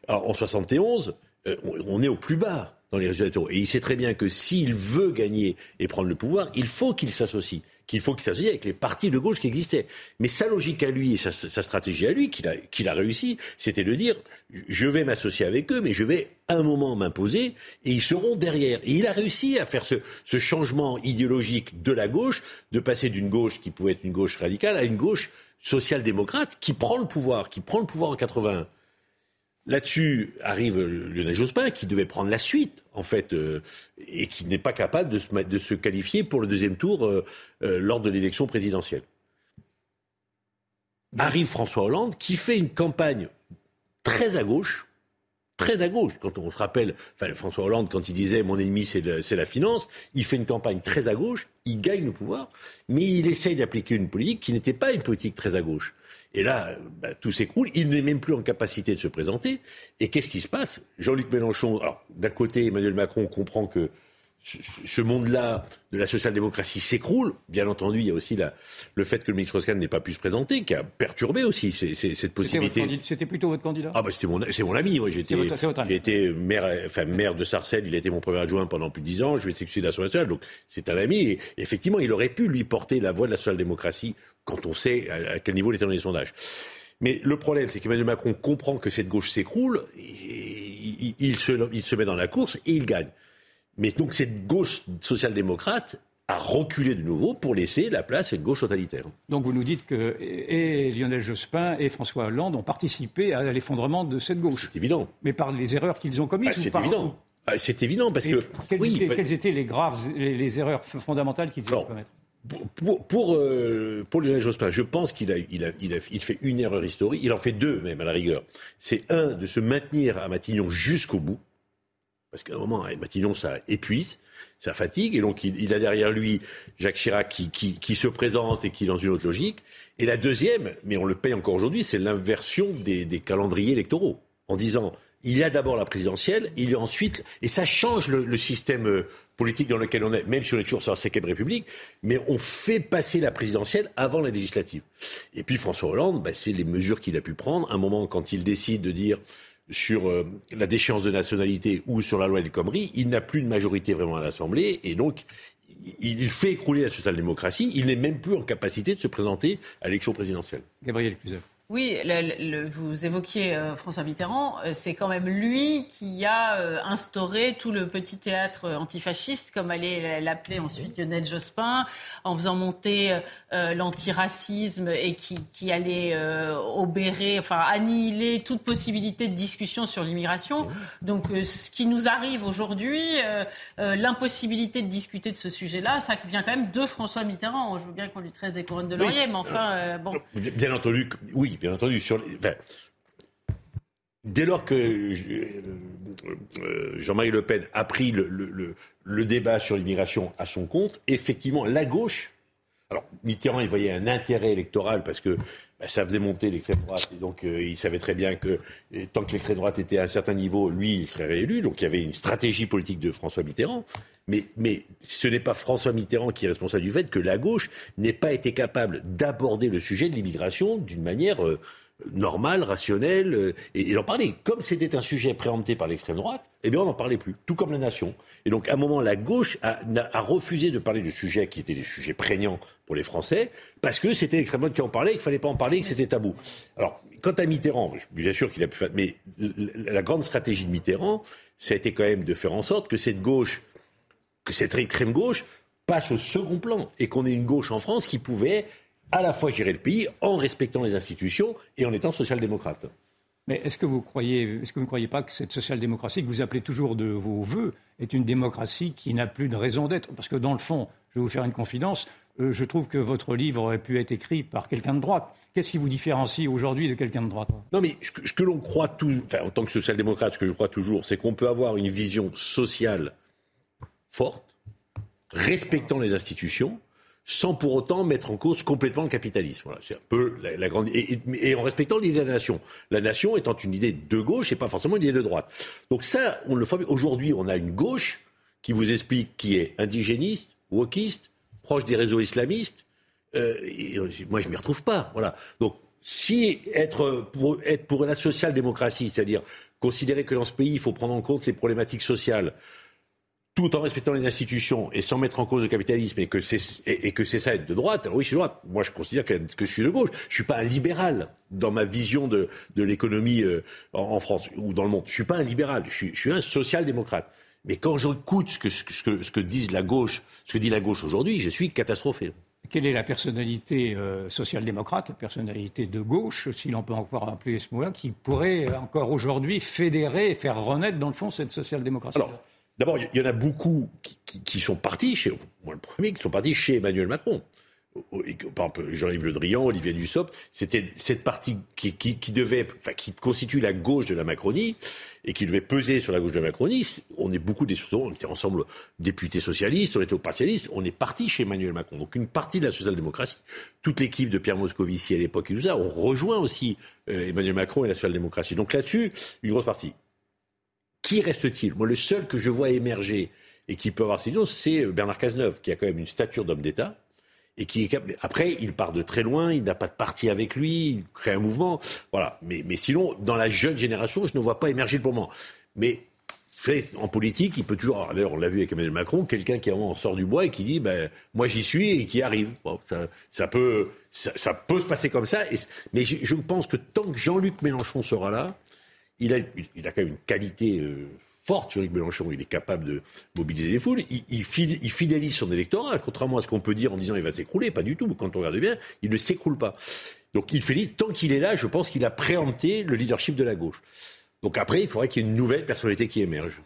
en 71, euh, on est au plus bas dans les résultats électoraux. Et il sait très bien que s'il veut gagner et prendre le pouvoir, il faut qu'il s'associe. Qu'il faut qu'il s'associe avec les partis de gauche qui existaient. Mais sa logique à lui et sa, stratégie à lui, qu'il a, qu'il a réussi, c'était de dire je vais m'associer avec eux, mais je vais un moment m'imposer et ils seront derrière. Et il a réussi à faire ce, ce changement idéologique de la gauche, de passer d'une gauche qui pouvait être une gauche radicale à une gauche social-démocrate qui prend le pouvoir, qui prend le pouvoir en 81. Là-dessus arrive Lionel Jospin qui devait prendre la suite, en fait, euh, et qui n'est pas capable de se, de se, qualifier pour le deuxième tour euh, euh, lors de l'élection présidentielle. Arrive François Hollande qui fait une campagne très à gauche, très à gauche. Quand on se rappelle, enfin, François Hollande, quand il disait mon ennemi c'est la finance, il fait une campagne très à gauche, il gagne le pouvoir, mais il essaye d'appliquer une politique qui n'était pas une politique très à gauche. Et là, bah, tout s'écroule. Il n'est même plus en capacité de se présenter. Et qu'est-ce qui se passe? Jean-Luc Mélenchon, d'un côté, Emmanuel Macron comprend que ce monde-là de la social-démocratie s'écroule. Bien entendu, il y a aussi la, le fait que le ministre Oscar n'ait pas pu se présenter, qui a perturbé aussi cette possibilité.
C'était plutôt votre candidat?
Ah bah c'était mon, c'est mon ami. Moi, j'ai été, j'ai été maire, enfin maire de Sarcelles. Il a été mon premier adjoint pendant plus de dix ans. Je vais s'excuser de l'Assemblée nationale, donc c'est un ami. Et effectivement, il aurait pu lui porter la voix de la social-démocratie quand on sait à, quel niveau il était dans les sondages. Mais le problème, c'est qu'Emmanuel Macron comprend que cette gauche s'écroule, il, il, se, il se met dans la course et il gagne. Mais donc cette gauche social-démocrate a reculé de nouveau pour laisser la place à une gauche totalitaire.
Donc vous nous dites que et Lionel Jospin et François Hollande ont participé à l'effondrement de cette gauche.
C'est évident.
Mais par les erreurs qu'ils ont commises.
Ah, c'est évident. Ah, c'est évident parce que.
Quelles, oui, étaient, quelles étaient les graves, les, erreurs fondamentales qu'ils ont commises
pour, pour, euh, pour, Lionel Jospin, je pense qu'il a, il a, il a, il fait une erreur historique. Il en fait deux même à la rigueur. C'est un de se maintenir à Matignon jusqu'au bout parce qu'à un moment, Matignon, ça épuise, ça fatigue, et donc il, a derrière lui Jacques Chirac qui, se présente et qui est dans une autre logique. Et la deuxième, mais on le paye encore aujourd'hui, c'est l'inversion des, calendriers électoraux, en disant il y a d'abord la présidentielle, il y a ensuite, et ça change le, système euh, politique dans lequel on est, même si on est toujours sur la Ve République, mais on fait passer la présidentielle avant la législative. Et puis François Hollande, bah, c'est les mesures qu'il a pu prendre. Un moment, quand il décide de dire sur euh, la déchéance de nationalité ou sur la loi El Khomri, il n'a plus de majorité vraiment à l'Assemblée et donc il fait écrouler la social-démocratie. Il n'est même plus en capacité de se présenter à l'élection présidentielle.
Gabriel Cluzel.
Oui, vous évoquiez euh, François Mitterrand, euh, c'est quand même lui qui a euh, instauré tout le petit théâtre antifasciste, comme allait l'appeler ensuite Lionel Jospin, en faisant monter l'antiracisme et qui, qui allait obérer, enfin annihiler toute possibilité de discussion sur l'immigration. Donc ce qui nous arrive aujourd'hui, l'impossibilité de discuter de ce sujet-là, ça vient quand même de François Mitterrand. Je veux bien qu'on lui tresse des couronnes de laurier, mais enfin, bon.
Bien entendu, oui, bien entendu. Dès lors que euh, euh, Jean-Marie Le Pen a pris le, débat sur l'immigration à son compte, effectivement, la gauche, alors Mitterrand, il voyait un intérêt électoral parce que bah, ça faisait monter l'extrême droite, et donc euh, il savait très bien que tant que l'extrême droite était à un certain niveau, lui, il serait réélu, donc il y avait une stratégie politique de François Mitterrand. Mais, mais ce n'est pas François Mitterrand qui est responsable du fait que la gauche n'ait pas été capable d'aborder le sujet de l'immigration d'une manière normal, rationnel, euh, et, et en parler. Comme c'était un sujet préempté par l'extrême droite, eh bien on n'en parlait plus, tout comme la nation. Et donc à un moment, la gauche a, refusé de parler de sujets qui étaient des sujets prégnants pour les Français, parce que c'était l'extrême droite qui en parlait, qu'il fallait pas en parler, que c'était tabou. Alors, quant à Mitterrand, bien sûr qu'il a pu faire, mais la grande stratégie de Mitterrand, ça a été quand même de faire en sorte que cette gauche, que cette extrême gauche, passe au second plan et qu'on ait une gauche en France qui pouvait à la fois gérer le pays en respectant les institutions et en étant social-démocrate.
Mais est-ce que vous croyez, est-ce que vous ne croyez pas que cette social-démocratie que vous appelez toujours de vos voeux est une démocratie qui n'a plus de raison d'être? Parce que dans le fond, je vais vous faire une confidence, euh, je trouve que votre livre aurait pu être écrit par quelqu'un de droite. Qu'est-ce qui vous différencie aujourd'hui de quelqu'un de droite?
Non, mais ce que, l'on croit toujours, enfin, en tant que social-démocrate, ce que je crois toujours, c'est qu'on peut avoir une vision sociale forte, respectant les institutions, sans pour autant mettre en cause complètement le capitalisme. Voilà, c'est un peu la, grande et, en respectant l'idée de la nation. La nation étant une idée de gauche et pas forcément une idée de droite. Donc ça, on le fait. Aujourd'hui, on a une gauche qui vous explique qui est indigéniste, wokiste, proche des réseaux islamistes. Euh, et moi, je m'y retrouve pas. Voilà. Donc si être pour être pour la social-démocratie, c'est-à-dire considérer que dans ce pays, il faut prendre en compte les problématiques sociales, tout en respectant les institutions et sans mettre en cause le capitalisme et que c'est et, que c'est ça être de droite. Alors oui, je suis de droite. Moi, je considère que, je suis de gauche. Je suis pas un libéral dans ma vision de, de l'économie euh, en, France ou dans le monde. Je suis pas un libéral. Je suis, je suis un social-démocrate. Mais quand j'écoute ce que, ce, que, ce que disent la gauche, ce que dit la gauche aujourd'hui, je suis catastrophé.
Quelle est la personnalité euh, social-démocrate, la personnalité de gauche, si l'on peut encore appeler ce mot-là, qui pourrait encore aujourd'hui fédérer et faire renaître dans le fond cette social-démocratie?
D'abord, il y en a beaucoup qui, sont partis chez, moi le premier, qui sont partis chez Emmanuel Macron. Par exemple, Jean-Yves Le Drian, Olivier Dussopt, c'était cette partie qui, devait, enfin, qui constitue la gauche de la Macronie et qui devait peser sur la gauche de la Macronie. On est beaucoup des, on était ensemble députés socialistes, on était au partialistes, on est parti chez Emmanuel Macron. Donc une partie de la social-démocratie, toute l'équipe de Pierre Moscovici à l'époque et tout ça, on rejoint aussi euh, Emmanuel Macron et la social-démocratie. Donc là-dessus, une grosse partie. Qui reste-t-il? Moi, le seul que je vois émerger et qui peut avoir ses idées, c'est euh, Bernard Cazeneuve, qui a quand même une stature d'homme d'État. Et qui est... Après, il part de très loin, il n'a pas de parti avec lui, il crée un mouvement. Voilà. Mais, sinon, dans la jeune génération, je ne vois pas émerger le moment. Mais en politique, il peut toujours. D'ailleurs, on l'a vu avec Emmanuel Macron, quelqu'un qui en sort du bois et qui dit ben, Moi, j'y suis et qui arrive. ça, ça, peut, se passer comme ça. mais je pense que tant que Jean-Luc Mélenchon sera là, il a, il a quand même une qualité euh, forte, Jean-Luc Mélenchon. Il est capable de mobiliser les foules. Il, fidélise son électorat, contrairement à ce qu'on peut dire en disant il va s'écrouler. Pas du tout. Quand on regarde bien, il ne s'écroule pas. Donc il félix Tant qu'il est là, je pense qu'il a préempté le leadership de la gauche. Donc après, il faudrait qu'il y ait une nouvelle personnalité qui émerge.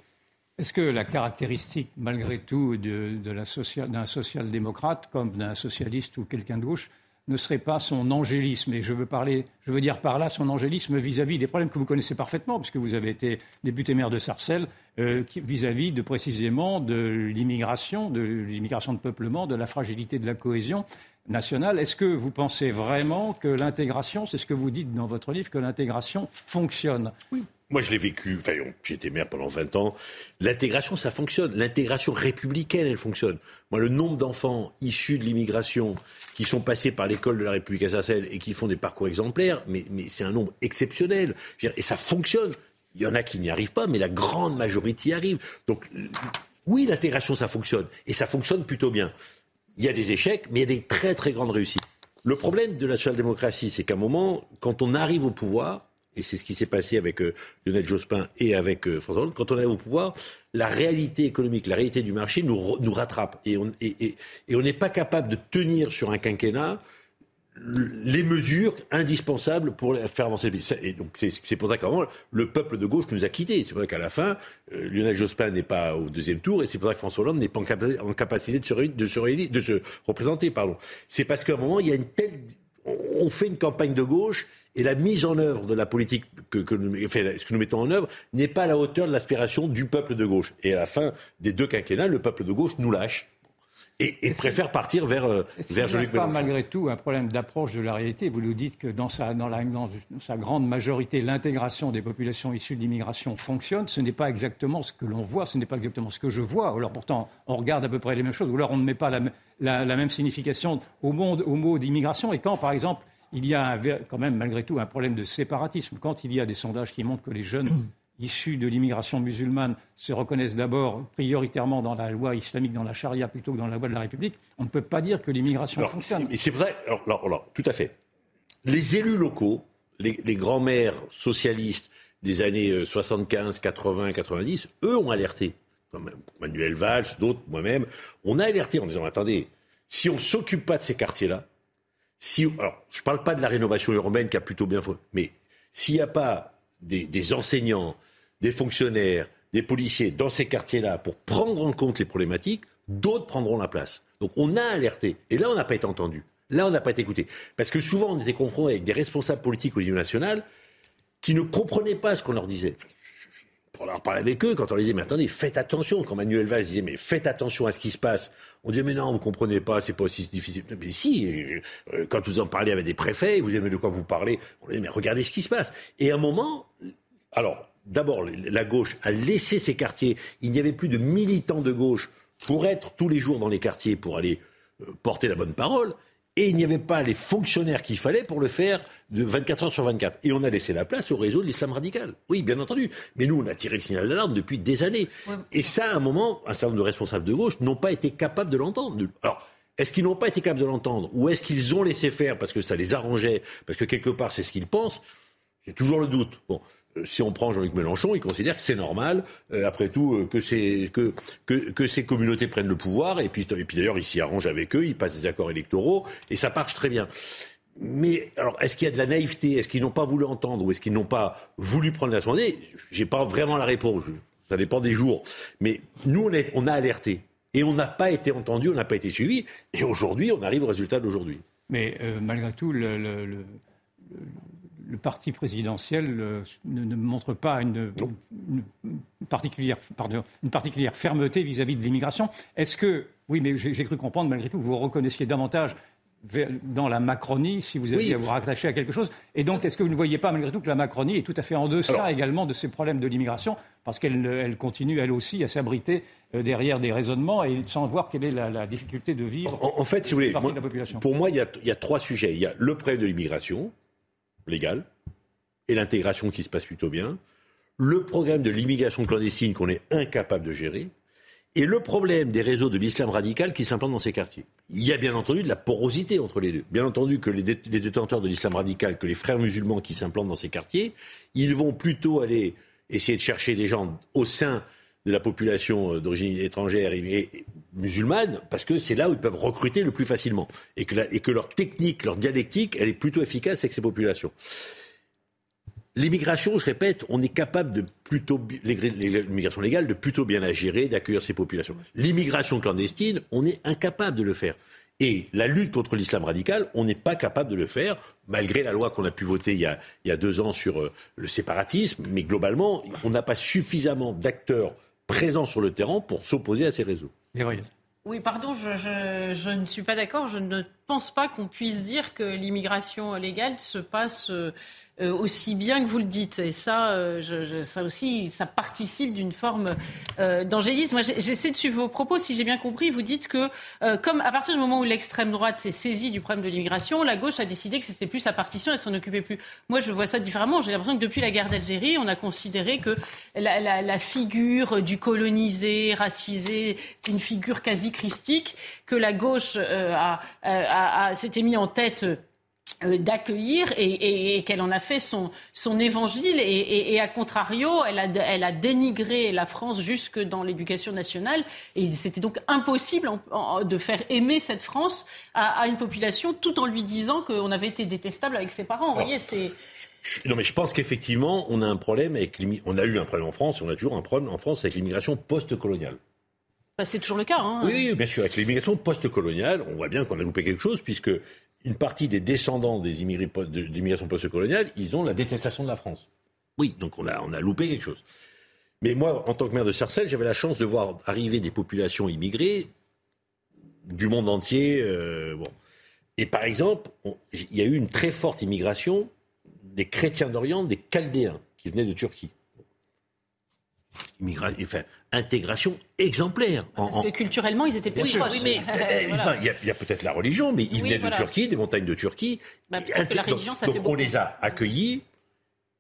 Est-ce que la caractéristique, malgré tout, d'un de, social-démocrate comme d'un socialiste ou quelqu'un de gauche, ne serait pas son angélisme. Et je veux, parler, je veux dire par là son angélisme vis-à-vis des problèmes que vous connaissez parfaitement, puisque vous avez été député maire de Sarcelles, euh, vis-à-vis de précisément de l'immigration, de l'immigration de peuplement, de la fragilité de la cohésion nationale. Est-ce que vous pensez vraiment que l'intégration, c'est ce que vous dites dans votre livre, que l'intégration fonctionne?
Moi, je l'ai vécu. Enfin, j'étais maire pendant 20 ans. L'intégration, ça fonctionne. L'intégration républicaine, elle fonctionne. Moi, le nombre d'enfants issus de l'immigration qui sont passés par l'école de la République Sarcelles et qui font des parcours exemplaires, mais c'est un nombre exceptionnel. Et ça fonctionne. Il y en a qui n'y arrivent pas, mais la grande majorité y arrive. Donc, oui, l'intégration, ça fonctionne. Et ça fonctionne plutôt bien. Il y a des échecs, mais il y a des très, très grandes réussites. Le problème de la social-démocratie, c'est qu'à un moment, quand on arrive au pouvoir, et c'est ce qui s'est passé avec euh, Lionel Jospin et avec euh, François Hollande, quand on est au pouvoir, la réalité économique, la réalité du marché nous, rattrape. Et on n'est pas capable de tenir sur un quinquennat les mesures indispensables pour faire avancer le pays. Et donc c'est pour ça qu'à le peuple de gauche nous a quittés. C'est pour ça qu'à la fin, euh, Lionel Jospin n'est pas au deuxième tour, et c'est pour ça que François Hollande n'est pas en, capacité de se, représenter. C'est parce qu'à un moment, il y a une telle on fait une campagne de gauche et la mise en œuvre de la politique que, que nous, ce que nous mettons en œuvre n'est pas à la hauteur de l'aspiration du peuple de gauche. Et à la fin des deux quinquennats, le peuple de gauche nous lâche et, préfère partir vers, euh, vers Jean-Luc
Mélenchon. pas malgré tout un problème d'approche de la réalité. Vous nous dites que dans sa, dans la, dans sa grande majorité, l'intégration des populations issues de l'immigration fonctionne. Ce n'est pas exactement ce que l'on voit, ce n'est pas exactement ce que je vois. Alors pourtant, on regarde à peu près les mêmes choses, ou alors on ne met pas la, la, la même signification au, monde, au mot d'immigration. Et quand, par exemple, il y a quand même malgré tout un problème de séparatisme, quand il y a des sondages qui montrent que les jeunes *clears throat* issus de l'immigration musulmane se reconnaissent d'abord prioritairement dans la loi islamique, dans la charia, plutôt que dans la loi de la République, on ne peut pas dire que l'immigration fonctionne.
C'est pour ça, alors, tout à fait. Les élus locaux, les, les grands-mères socialistes des années 75, 80, 90, eux ont alerté. Manuel Valls, d'autres, moi-même, on a alerté en disant attendez, si on ne s'occupe pas de ces quartiers-là, si, je ne parle pas de la rénovation urbaine qui a plutôt bien mais s'il n'y a pas des enseignants, des fonctionnaires, des policiers dans ces quartiers-là pour prendre en compte les problématiques, d'autres prendront la place. Donc on a alerté. Et là, on n'a pas été entendu. Là, on n'a pas été écouté. Parce que souvent, on était confronté avec des responsables politiques au niveau national qui ne comprenaient pas ce qu'on leur disait. Pour leur parler avec eux, quand on leur disait, mais attendez, faites attention. Quand Manuel Valls disait, mais faites attention à ce qui se passe. On disait, mais non, vous comprenez pas, c'est pas aussi difficile. Mais si, euh, quand vous en parlez avec des préfets, vous aimez de quoi vous parlez, on dit, mais regardez ce qui se passe. Et à un moment, alors, d'abord, la gauche a laissé ses quartiers. Il n'y avait plus de militants de gauche pour être tous les jours dans les quartiers, pour aller euh, porter la bonne parole. Et il n'y avait pas les fonctionnaires qu'il fallait pour le faire de 24 heures sur 24. Et on a laissé la place au réseau de l'islam radical. Oui, bien entendu. Mais nous, on a tiré le signal d'alarme depuis des années. Et ça, à un moment, un certain nombre de responsables de gauche n'ont pas été capables de l'entendre. Alors, est-ce qu'ils n'ont pas été capables de l'entendre? Ou est-ce qu'ils ont laissé faire parce que ça les arrangeait? Parce que quelque part, c'est ce qu'ils pensent J'ai toujours le doute. Bon, si on prend Jean-Luc Mélenchon, il considère que c'est normal, euh, après tout, euh, que, que, que, ces communautés prennent le pouvoir. Et puis, et puis d'ailleurs, il s'y arrange avec eux, il passe des accords électoraux, et ça marche très bien. Mais alors, est-ce qu'il y a de la naïveté? Est-ce qu'ils n'ont pas voulu entendre Ou est-ce qu'ils n'ont pas voulu prendre la Je J'ai pas vraiment la réponse. Ça dépend des jours. Mais nous, on, on a alerté. Et on n'a pas été entendu, on n'a pas été suivi. Et aujourd'hui, on arrive au résultat d'aujourd'hui.
Mais malgré tout, le parti présidentiel euh, ne, montre pas une, particulière, une particulière fermeté vis-à-vis de l'immigration. Est-ce que, oui, mais j'ai cru comprendre malgré tout, vous reconnaissiez davantage dans la Macronie si vous aviez à vous rattacher à quelque chose. Et donc, est-ce que vous ne voyez pas malgré tout que la Macronie est tout à fait en deçà également de ces problèmes de l'immigration parce qu'elle continue elle aussi à s'abriter euh, derrière des raisonnements et sans voir quelle est la, difficulté de vivre
en, fait, si vous voulez, la population? Pour moi, il y, a, il y a trois sujets. Il y a le problème de l'immigration, légale et l'intégration qui se passe plutôt bien, le problème de l'immigration clandestine qu'on est incapable de gérer, et le problème des réseaux de l'islam radical qui s'implantent dans ces quartiers. Il y a bien entendu de la porosité entre les deux. Bien entendu que les, détenteurs de l'islam radical, que les frères musulmans qui s'implantent dans ces quartiers, ils vont plutôt aller essayer de chercher des gens au sein de la population euh, d'origine étrangère et musulmane, parce que c'est là où ils peuvent recruter le plus facilement. Et que, leur technique, leur dialectique, elle est plutôt efficace avec ces populations. L'immigration, je répète, on est capable de plutôt, l'immigration légale, de plutôt bien la gérer, d'accueillir ces populations. L'immigration clandestine, on est incapable de le faire. Et la lutte contre l'islam radical, on n'est pas capable de le faire, malgré la loi qu'on a pu voter il y a, il y a deux ans sur euh, le séparatisme. Mais globalement, on n'a pas suffisamment d'acteurs présents sur le terrain pour s'opposer à ces réseaux.
Oui, pardon, je, je, ne suis pas d'accord. Je ne pense pas qu'on puisse dire que l'immigration légale se passe euh, euh, aussi bien que vous le dites. Et ça, euh, je, ça aussi, ça participe d'une forme euh, d'angélisme. Moi, j'essaie de suivre vos propos. Si j'ai bien compris, vous dites que, comme à partir du moment où l'extrême droite s'est saisie du problème de l'immigration, la gauche a décidé que c'était plus sa partition et s'en occupait plus. Moi, je vois ça différemment. J'ai l'impression que depuis la guerre d'Algérie, on a considéré que la, la, la figure du colonisé, racisé, une figure quasi christique, que la gauche a, a, a, s'était mis en tête euh, d'accueillir et, qu'elle en a fait son, son évangile et, et, à contrario, elle a, elle a dénigré la France jusque dans l'éducation nationale et c'était donc impossible de faire aimer cette France à, une population tout en lui disant qu'on avait été détestable avec ses parents. Vous voyez, c'est...
Non, mais je pense qu'effectivement, on a un problème avec on a eu un problème en France, et on a toujours un problème en France avec l'immigration post-coloniale.
Bah, c'est toujours le cas. Hein.
Oui, bien sûr. Avec l'immigration post-coloniale, on voit bien qu'on a loupé quelque chose, puisque une partie des descendants des immigrations post-coloniales, ils ont la détestation de la France. Oui, donc on a, on loupé quelque chose. Mais moi, en tant que maire de Sarcelles, j'avais la chance de voir arriver des populations immigrées du monde entier. Euh. Et par exemple, il y a eu une très forte immigration des chrétiens d'Orient, des Chaldéens, qui venaient de Turquie. Enfin, intégration exemplaire.
Parce que culturellement, ils étaient plus proches.
Oui, mais *laughs* il y a, peut-être la religion, mais ils venaient de Turquie, des montagnes de Turquie.
Bah, la religion, ça
donc,
fait
on les a accueillis,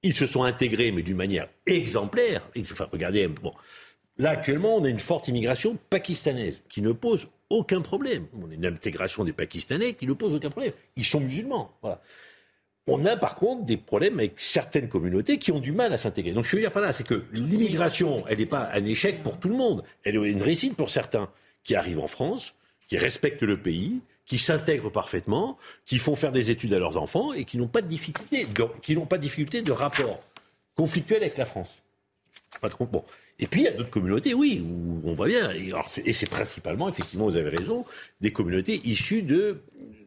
ils se sont intégrés, mais d'une manière exemplaire. Enfin, regardez, bon. Là, actuellement, on a une forte immigration pakistanaise qui ne pose aucun problème. On a une intégration des Pakistanais qui ne pose aucun problème. Ils sont musulmans. Voilà. On a par contre des problèmes avec certaines communautés qui ont du mal à s'intégrer. Donc je veux dire par là, c'est que l'immigration, elle n'est pas un échec pour tout le monde. Elle est une réussite pour certains qui arrivent en France, qui respectent le pays, qui s'intègrent parfaitement, qui font faire des études à leurs enfants et qui n'ont pas de difficulté, qui n'ont de difficulté de rapport conflictuel avec la France. Et puis il y a d'autres communautés, oui, où on voit bien. Et c'est principalement, effectivement, vous avez raison, des communautés issues de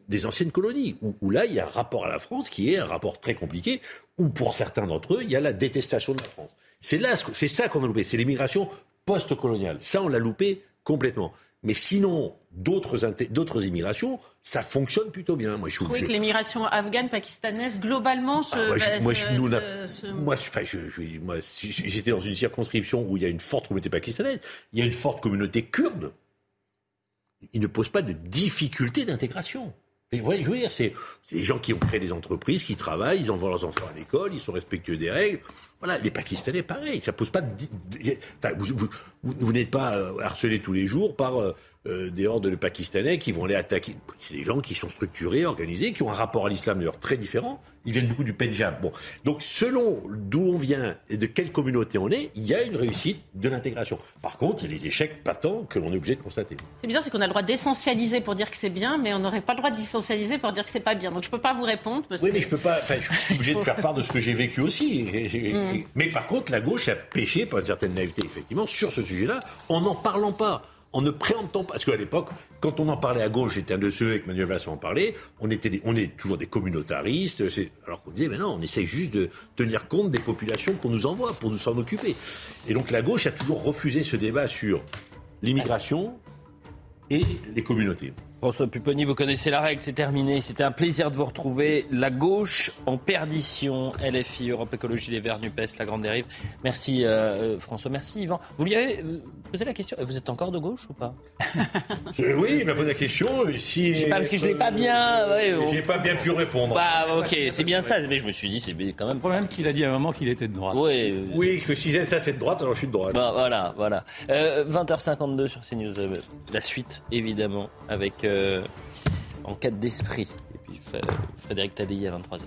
des anciennes colonies, où, là, il y a un rapport à la France qui est un rapport très compliqué, où pour certains d'entre eux, il y a la détestation de la France. C'est là, c'est ça qu'on a loupé, c'est l'immigration post-coloniale. Ça, on l'a loupé complètement. Mais sinon, d'autres immigrations, ça fonctionne plutôt bien.
Moi, je Vous trouvez que l'immigration afghane, pakistanaise, globalement, se,
moi, moi, j'étais dans une circonscription où il y a une forte communauté pakistanaise, il y a une forte communauté kurde. Il ne pose pas de difficulté d'intégration. Vous voyez, je veux dire, c'est des gens qui ont créé des entreprises, qui travaillent, ils envoient leurs enfants à l'école, ils sont respectueux des règles. Voilà, les Pakistanais, pareil, ça pose pas de... vous, n'êtes pas euh, harcelé tous les jours par euh, euh, des hordes de Pakistanais qui vont aller attaquer. C'est des gens qui sont structurés, organisés, qui ont un rapport à l'islam d'ailleurs très différent. Ils viennent beaucoup du Pendjab. Bon, donc selon d'où on vient et de quelle communauté on est, il y a une réussite de l'intégration. Par contre, il y a des échecs patents que l'on est obligé de constater.
C'est bizarre, c'est qu'on a le droit d'essentialiser pour dire que c'est bien, mais on n'aurait pas le droit d'essentialiser pour dire que c'est pas bien. Donc je peux pas vous répondre.
oui, mais je peux pas. je suis obligé de *laughs* faire part de ce que j'ai vécu aussi. Mm. Mais par contre, la gauche a péché par une certaine naïveté, effectivement, sur ce sujet-là, en n'en parlant pas en ne préemptant pas. Parce qu'à l'époque, quand on en parlait à gauche, j'étais un de ceux avec Manuel Valls en parlait, on, était on est toujours des communautaristes, alors qu'on disait, mais non, on essaye juste de tenir compte des populations qu'on nous envoie pour nous s'en occuper. Et donc la gauche a toujours refusé ce débat sur l'immigration et les communautés.
François Pupponi, vous connaissez la règle, c'est terminé. C'était un plaisir de vous retrouver. La gauche en perdition, LFI, Europe Écologie Les Verts, NUPES, La Grande Dérive. Merci euh, euh, François, merci Yvan. Vous lui avez posé la question, vous êtes encore de gauche ou pas? *laughs*
Euh, Oui, il m'a posé la question. Si,
pas, parce que je ne l'ai pas bien...
Ouais, Je n'ai pas bien pu répondre.
Bah ok, c'est bien ça, mais je me suis dit, c'est quand même... Le
problème qu'il a dit à un moment qu'il était de droite.
Oui, oui que si ça c'est de droite, alors je suis de droite.
Bah, voilà, voilà. 20h52 sur CNews, la suite évidemment avec... Euh, en quête d'esprit. Et puis Frédéric Tadei à 23h.